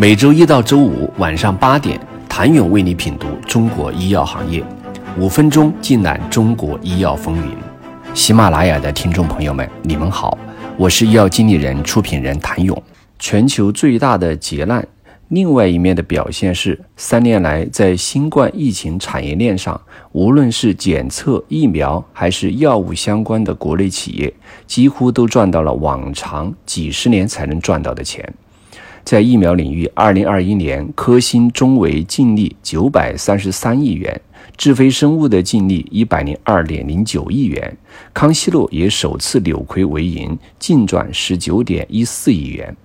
每周一到周五晚上八点，谭勇为你品读中国医药行业，五分钟尽览中国医药风云。喜马拉雅的听众朋友们，你们好，我是医药经理人、出品人谭勇。全球最大的劫难，另外一面的表现是，三年来在新冠疫情产业链上，无论是检测、疫苗还是药物相关的国内企业，几乎都赚到了往常几十年才能赚到的钱。在疫苗领域，二零二一年科兴中维净利九百三十三亿元，智飞生物的净利一百零二点零九亿元，康希诺也首次扭亏为盈，净赚十九点一四亿元。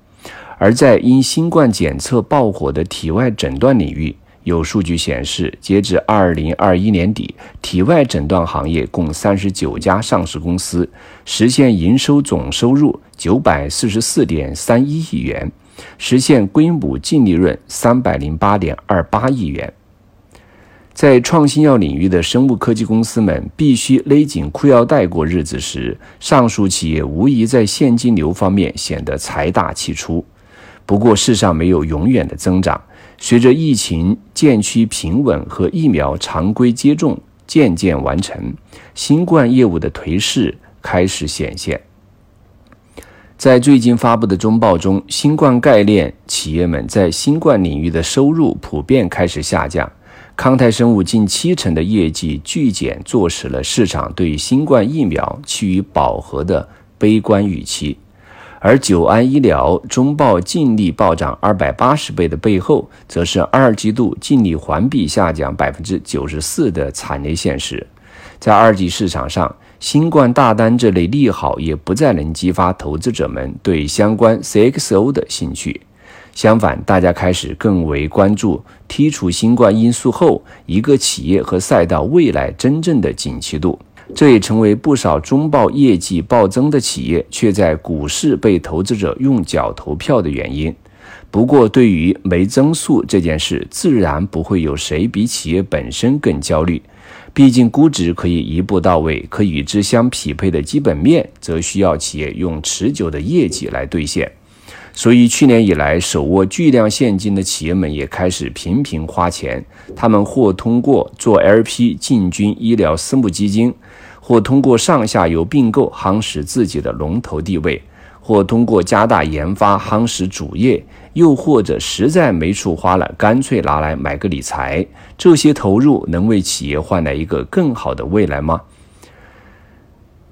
而在因新冠检测爆火的体外诊断领域，有数据显示，截至二零二一年底，体外诊断行业共三十九家上市公司实现营收总收入九百四十四点三一亿元。实现规模净利润三百零八点二八亿元。在创新药领域的生物科技公司们必须勒紧裤腰带过日子时，上述企业无疑在现金流方面显得财大气粗。不过，世上没有永远的增长。随着疫情渐趋平稳和疫苗常规接种渐渐完成，新冠业务的颓势开始显现。在最近发布的中报中，新冠概念企业们在新冠领域的收入普遍开始下降。康泰生物近七成的业绩巨减，坐实了市场对新冠疫苗趋于饱和的悲观预期。而九安医疗中报净利暴涨二百八十倍的背后，则是二季度净利环比下降百分之九十四的惨烈现实。在二级市场上，新冠大单这类利好也不再能激发投资者们对相关 CXO 的兴趣。相反，大家开始更为关注剔除新冠因素后一个企业和赛道未来真正的景气度。这也成为不少中报业绩暴增的企业却在股市被投资者用脚投票的原因。不过，对于没增速这件事，自然不会有谁比企业本身更焦虑。毕竟估值可以一步到位，可与之相匹配的基本面，则需要企业用持久的业绩来兑现。所以，去年以来，手握巨量现金的企业们也开始频频花钱。他们或通过做 LP 进军医疗私募基金，或通过上下游并购夯实自己的龙头地位。或通过加大研发夯实主业，又或者实在没处花了，干脆拿来买个理财。这些投入能为企业换来一个更好的未来吗？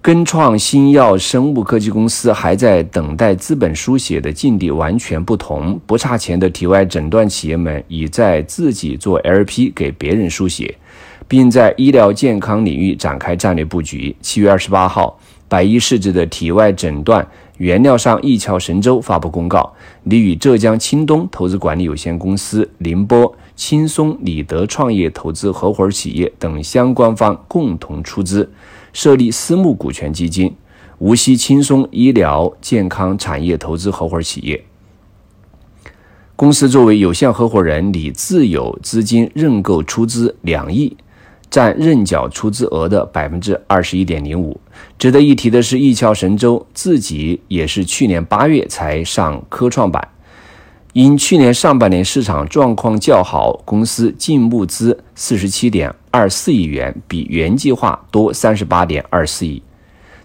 跟创新药生物科技公司还在等待资本输血的境地完全不同。不差钱的体外诊断企业们已在自己做 LP 给别人输血，并在医疗健康领域展开战略布局。七月二十八号，百亿市值的体外诊断。原料商一桥神州发布公告，拟与浙江青东投资管理有限公司、宁波轻松理德创业投资合伙企业等相关方共同出资，设立私募股权基金——无锡轻松医疗健康产业投资合伙企业。公司作为有限合伙人，拟自有资金认购出资两亿。占认缴出资额的百分之二十一点零五。值得一提的是，一桥神州自己也是去年八月才上科创板。因去年上半年市场状况较好，公司净募资四十七点二四亿元，比原计划多三十八点二四亿。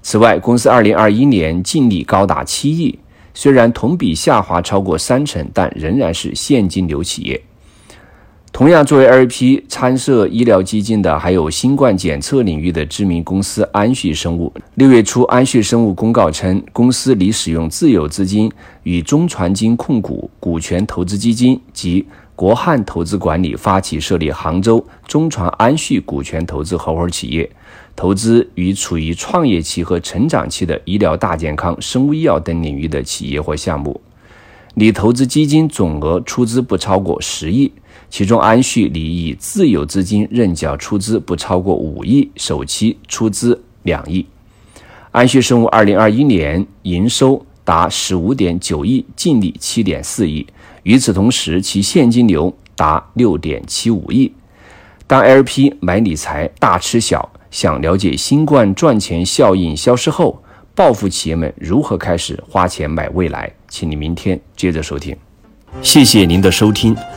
此外，公司二零二一年净利高达七亿，虽然同比下滑超过三成，但仍然是现金流企业。同样作为 LP 参涉医疗基金的，还有新冠检测领域的知名公司安旭生物。六月初，安旭生物公告称，公司拟使用自有资金与中传金控股股权投资基金及国汉投资管理发起设立杭州中传安旭股权投资合伙企业，投资于处于创业期和成长期的医疗大健康、生物医药等领域的企业或项目。拟投资基金总额出资不超过十亿。其中，安旭拟以自有资金认缴出资不超过五亿，首期出资两亿。安旭生物二零二一年营收达十五点九亿，净利七点四亿。与此同时，其现金流达六点七五亿。当 LP 买理财大吃小，想了解新冠赚钱效应消失后，暴富企业们如何开始花钱买未来？请你明天接着收听。谢谢您的收听。